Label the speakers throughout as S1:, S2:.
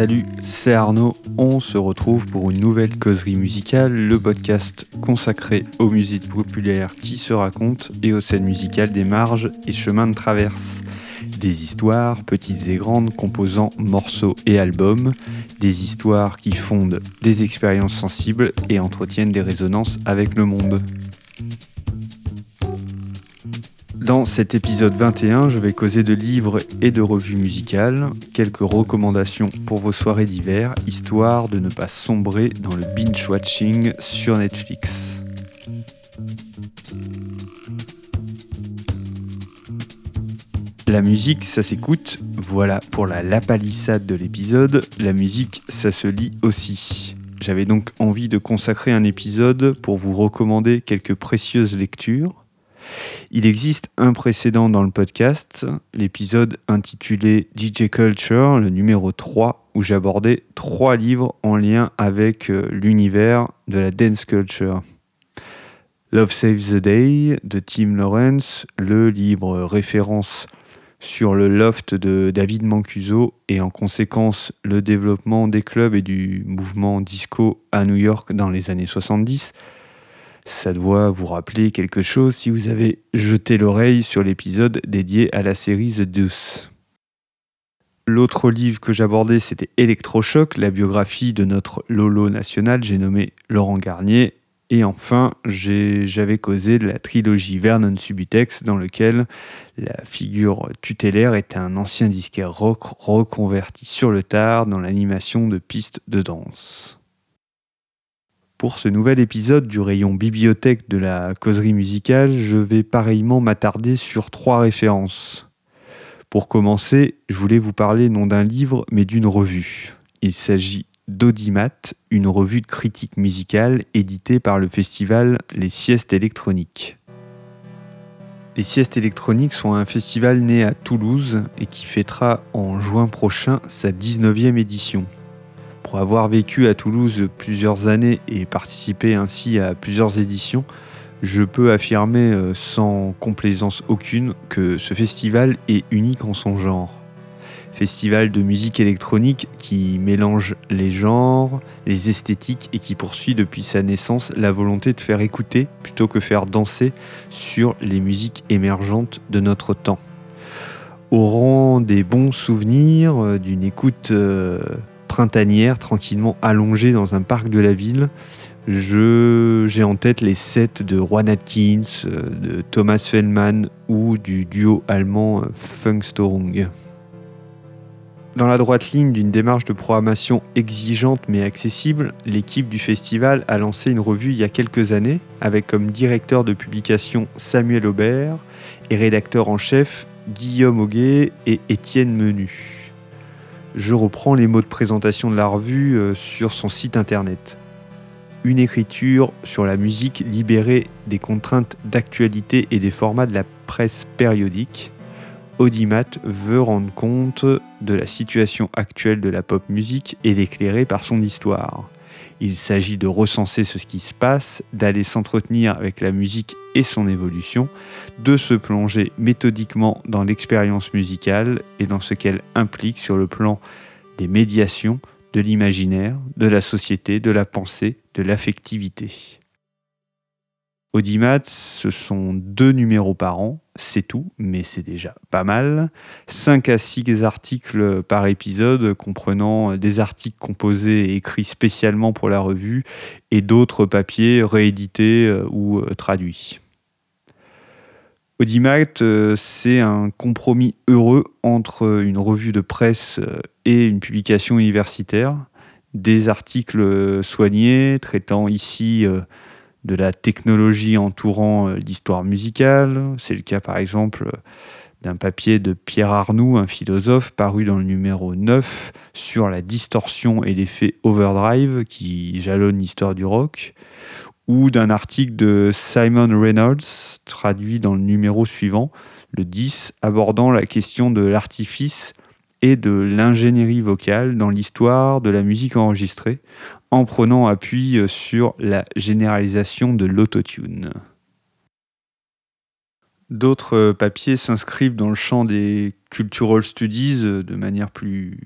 S1: Salut, c'est Arnaud. On se retrouve pour une nouvelle causerie musicale, le podcast consacré aux musiques populaires qui se racontent et aux scènes musicales des marges et chemins de traverse. Des histoires, petites et grandes, composant morceaux et albums, des histoires qui fondent des expériences sensibles et entretiennent des résonances avec le monde. Dans cet épisode 21, je vais causer de livres et de revues musicales, quelques recommandations pour vos soirées d'hiver, histoire de ne pas sombrer dans le binge-watching sur Netflix. La musique, ça s'écoute, voilà pour la lapalissade de l'épisode, la musique, ça se lit aussi. J'avais donc envie de consacrer un épisode pour vous recommander quelques précieuses lectures il existe un précédent dans le podcast, l'épisode intitulé DJ Culture, le numéro 3, où j'abordais trois livres en lien avec euh, l'univers de la dance culture. Love Saves the Day de Tim Lawrence, le livre référence sur le loft de David Mancuso et en conséquence le développement des clubs et du mouvement disco à New York dans les années 70, ça doit vous rappeler quelque chose si vous avez jeté l'oreille sur l'épisode dédié à la série The Deuce. L'autre livre que j'abordais, c'était Electrochoc, la biographie de notre Lolo national, j'ai nommé Laurent Garnier. Et enfin, j'avais causé de la trilogie Vernon Subutex, dans lequel la figure tutélaire était un ancien disquaire rock reconverti sur le tard dans l'animation de pistes de danse. Pour ce nouvel épisode du rayon bibliothèque de la causerie musicale, je vais pareillement m'attarder sur trois références. Pour commencer, je voulais vous parler non d'un livre, mais d'une revue. Il s'agit d'Audimat, une revue de critique musicale éditée par le festival Les Siestes électroniques. Les Siestes électroniques sont un festival né à Toulouse et qui fêtera en juin prochain sa 19e édition. Pour avoir vécu à Toulouse plusieurs années et participé ainsi à plusieurs éditions, je peux affirmer euh, sans complaisance aucune que ce festival est unique en son genre. Festival de musique électronique qui mélange les genres, les esthétiques et qui poursuit depuis sa naissance la volonté de faire écouter plutôt que faire danser sur les musiques émergentes de notre temps. Au rang des bons souvenirs euh, d'une écoute euh, printanière, tranquillement allongée dans un parc de la ville. J'ai en tête les sets de Juan Atkins, euh, de Thomas Fellman ou du duo allemand euh, Funkstörung. Dans la droite ligne d'une démarche de programmation exigeante mais accessible, l'équipe du festival a lancé une revue il y a quelques années avec comme directeur de publication Samuel Aubert et rédacteur en chef Guillaume Auguet et Étienne Menu je reprends les mots de présentation de la revue euh, sur son site internet. Une écriture sur la musique libérée des contraintes d'actualité et des formats de la presse périodique. Audimat veut rendre compte de la situation actuelle de la pop musique et l'éclairer par son histoire. Il s'agit de recenser ce qui se passe, d'aller s'entretenir avec la musique et son évolution, de se plonger méthodiquement dans l'expérience musicale et dans ce qu'elle implique sur le plan des médiations, de l'imaginaire, de la société, de la pensée, de l'affectivité. Audimat, ce sont deux numéros par an, c'est tout, mais c'est déjà pas mal. 5 à 6 articles par épisode, comprenant des articles composés et écrits spécialement pour la revue et d'autres papiers réédités euh, ou euh, traduits. Audimat, euh, c'est un compromis heureux entre une revue de presse et une publication universitaire. Des articles soignés, traitant ici de la technologie entourant euh, l'histoire musicale. C'est le cas par exemple d'un papier de Pierre Arnoux, un philosophe, paru dans le numéro 9 sur la distorsion et l'effet overdrive qui jalonne l'histoire du rock, ou d'un article de Simon Reynolds, traduit dans le numéro suivant, le 10, abordant la question de l'artifice et de l'ingénierie vocale dans l'histoire de la musique enregistrée, en prenant appui euh, sur la généralisation de l'autotune. D'autres euh, papiers s'inscrivent dans le champ des cultural studies euh, de manière plus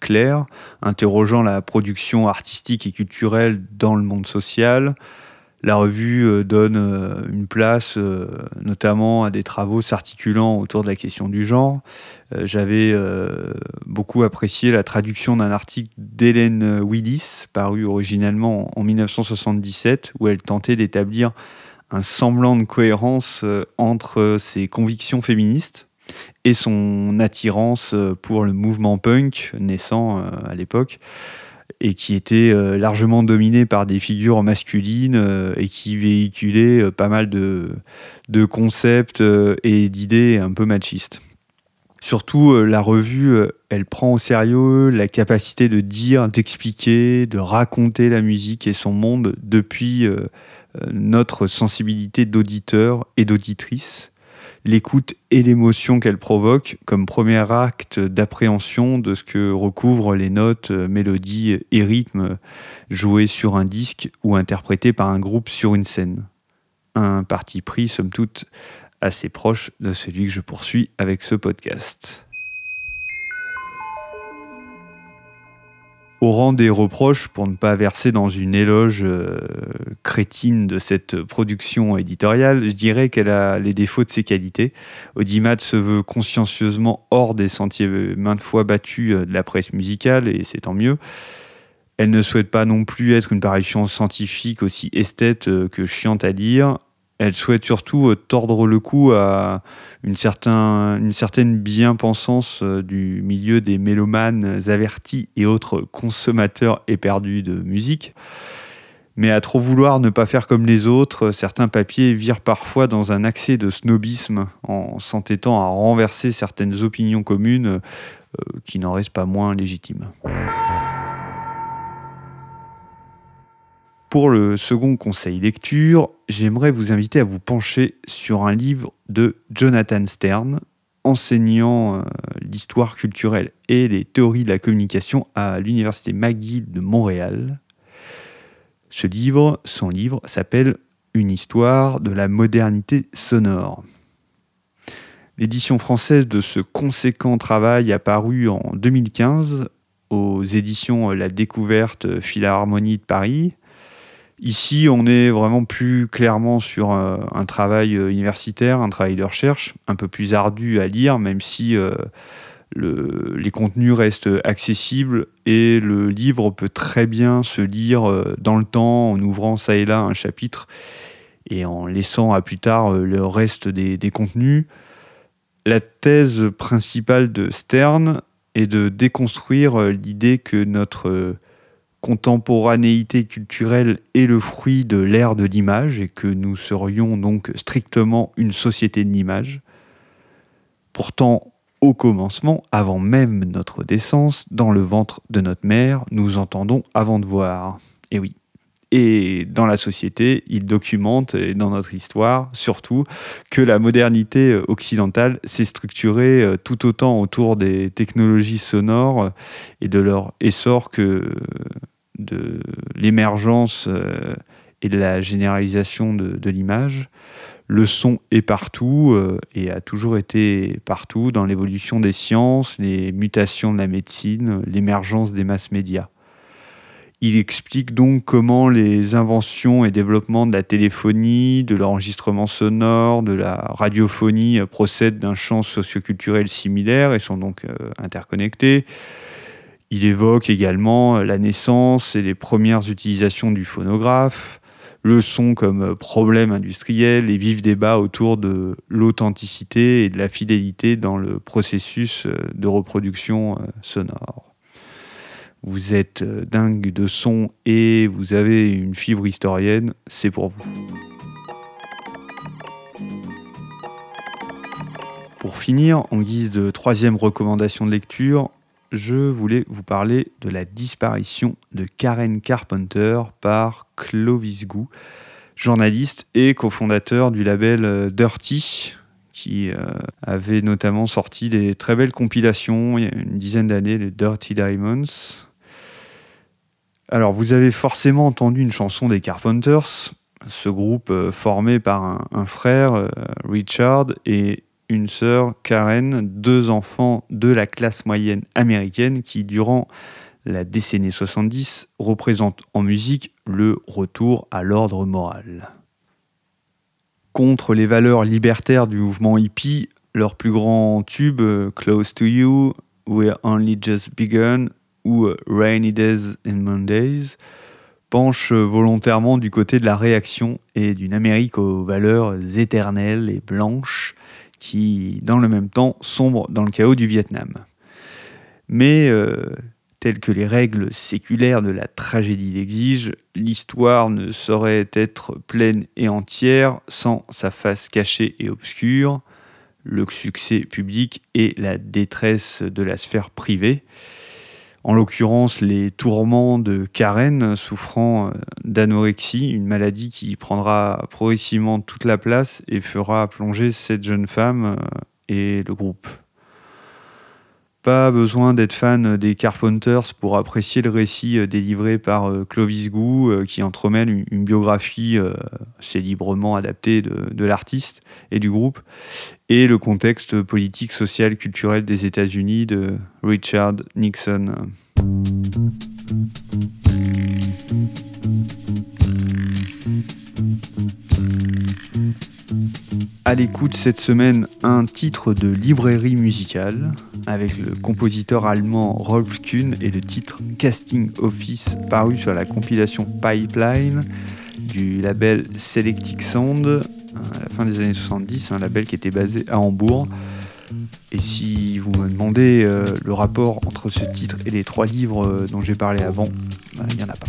S1: claire, interrogeant la production artistique et culturelle dans le monde social. La revue euh, donne euh, une place notamment à des travaux s'articulant autour de la question du genre. J'avais beaucoup apprécié la traduction d'un article d'Hélène Willis, paru originellement en 1977, où elle tentait d'établir un semblant de cohérence entre ses convictions féministes et son attirance euh, pour le mouvement punk naissant euh, à l'époque et qui était euh, largement dominé par des figures masculines et qui véhiculait pas mal de concepts et d'idées un peu machistes. Surtout, la revue, elle prend au sérieux la capacité de dire, d'expliquer, de raconter la musique et son monde depuis notre sensibilité d'auditeur et d'auditrice l'écoute et l'émotion qu'elle provoque comme premier acte d'appréhension de ce que recouvrent les notes, mélodies et rythmes joués sur un disque ou interprétés par un groupe sur une scène. Un parti pris, somme toute, assez proche de celui que je poursuis avec ce podcast. Au rang des reproches pour ne pas verser dans une éloge euh, crétine de cette production éditoriale, je dirais qu'elle a les défauts de ses qualités. Audimat se veut consciencieusement hors des sentiers maintes fois battus euh, de la presse musicale, et c'est tant mieux. Elle ne souhaite pas non plus être une parution scientifique aussi esthète euh, que chiante à lire elle souhaite surtout euh, tordre le cou à une, certaine bien-pensance euh, du milieu des mélomanes avertis et autres consommateurs éperdus de musique. Mais à trop vouloir ne pas faire comme les autres, certains papiers virent parfois dans un accès de snobisme en s'entêtant à renverser certaines opinions communes euh, qui n'en restent pas moins légitimes. Pour le second conseil lecture, j'aimerais vous inviter à vous pencher sur un livre de Jonathan Stern, enseignant euh, l'histoire culturelle et les théories de la communication à l'Université McGill de Montréal. Ce livre, son livre, s'appelle Une histoire de la modernité sonore. L'édition française de ce conséquent travail apparu en 2015 aux éditions La Découverte Philharmonie de Paris Ici, on est vraiment plus clairement sur euh, un, travail euh, universitaire, un travail de recherche, un peu plus ardu à lire, même si euh, les contenus restent accessibles et le livre peut très bien se lire dans le temps en ouvrant ça et là un chapitre et en laissant à plus tard le reste des contenus. La thèse principale de Stern est de déconstruire l'idée que notre contemporanéité culturelle est le fruit de l'ère de l'image et que nous serions donc strictement une société de l'image. Pourtant, au commencement, avant même notre naissance, dans le ventre de notre mère, nous entendons avant de voir. Et oui. Et dans la société, il documente, et dans notre histoire surtout, que la modernité occidentale s'est structurée euh, tout autant autour des technologies sonores et de leur essor que de l'émergence euh, et de la généralisation de, l'image. Le son est partout euh, et a toujours été partout dans l'évolution des sciences, les mutations de la médecine, l'émergence des masses médias. Il explique donc comment les inventions et développements de la téléphonie, de l'enregistrement sonore, de la radiophonie procèdent d'un champ socioculturel similaire et sont donc euh, interconnectés. Il évoque également la naissance et les premières utilisations du phonographe, le son comme problème industriel et vifs débats autour de l'authenticité et de la fidélité dans le processus de reproduction euh, sonore. Vous êtes euh, dingue de son et vous avez une fibre historienne, c'est pour vous. Pour finir, en guise de troisième recommandation de lecture, je voulais vous parler de la disparition de Karen Carpenter par Clovis Gou, journaliste et cofondateur du label euh, Dirty, qui euh, avait notamment sorti des très belles compilations il y a une dizaine d'années, les Dirty Diamonds. Alors, vous avez forcément entendu une chanson des Carpenters, ce groupe euh, formé par un, frère, Richard, et une sœur, Karen, deux enfants de la classe moyenne américaine qui, durant la décennie 70, représentent en musique le retour à l'ordre moral. Contre les valeurs libertaires du mouvement hippie, leur plus grand tube, Close to You, We're Only Just Begun ou Rainy Days and Mondays, penche volontairement du côté de la réaction et d'une Amérique aux valeurs éternelles et blanches qui, dans le même temps, sombre dans le chaos du Vietnam. Mais, euh, telles que les règles séculaires de la tragédie l'exigent, l'histoire ne saurait être pleine et entière sans sa face cachée et obscure, le succès public et la détresse de la sphère privée en l'occurrence les tourments de Karen souffrant euh, d'anorexie, une maladie qui prendra progressivement toute la place et fera plonger cette jeune femme euh, et le groupe. Pas besoin d'être fan des Carpenters pour apprécier le récit euh, délivré par Clovis Gou, qui entremêle une biographie assez librement adaptée de, l'artiste et du groupe, et le contexte politique, social, culturel des États-Unis de Richard Nixon. À l'écoute cette semaine, un titre de librairie musicale avec le compositeur allemand Rolf Kuhn et le titre Casting Office paru sur la compilation Pipeline du label Selectic Sound à la fin des années 70, un label qui était basé à Hambourg. Et si vous me demandez euh, le rapport entre ce titre et les trois livres euh, dont j'ai parlé avant, bah, il n'y en a pas.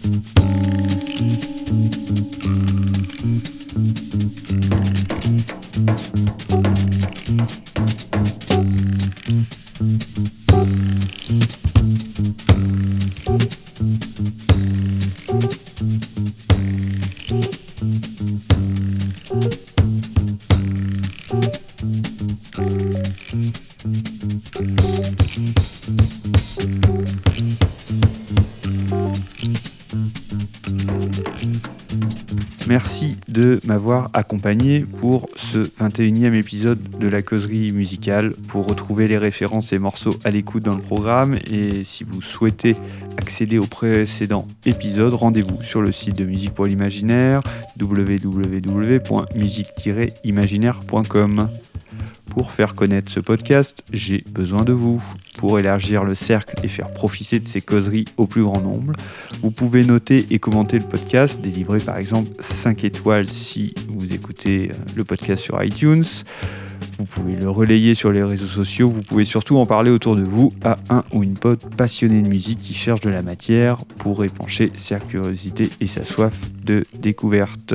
S1: Merci de m'avoir accompagné pour ce 21e épisode de la causerie musicale. Pour retrouver les références et morceaux à l'écoute dans le programme et si vous souhaitez accéder aux précédents épisodes, rendez-vous sur le site de Musique pour l'Imaginaire www.musique-imaginaire.com. Pour faire connaître ce podcast, j'ai besoin de vous. Pour élargir le cercle et faire profiter de ces causeries au plus grand nombre, vous pouvez noter et commenter le podcast, délivrer par exemple 5 étoiles si vous écoutez euh, le podcast sur iTunes. Vous pouvez le relayer sur les réseaux sociaux. Vous pouvez surtout en parler autour de vous à un ou une pote passionné de musique qui cherche de la matière pour épancher sa curiosité et sa soif de découverte.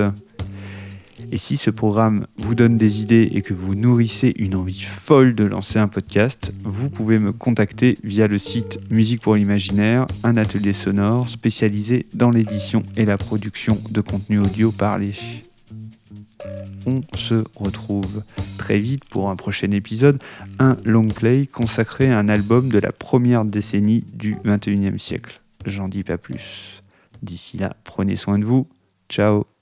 S1: Et si ce programme vous donne des idées et que vous nourrissez une envie folle de lancer un podcast, vous pouvez me contacter via le site Musique pour l'imaginaire, un atelier sonore spécialisé dans l'édition et la production de contenu audio parlé. On se retrouve très vite pour un prochain épisode, un long play consacré à un album de la première décennie du 21e siècle. J'en dis pas plus. D'ici là, prenez soin de vous. Ciao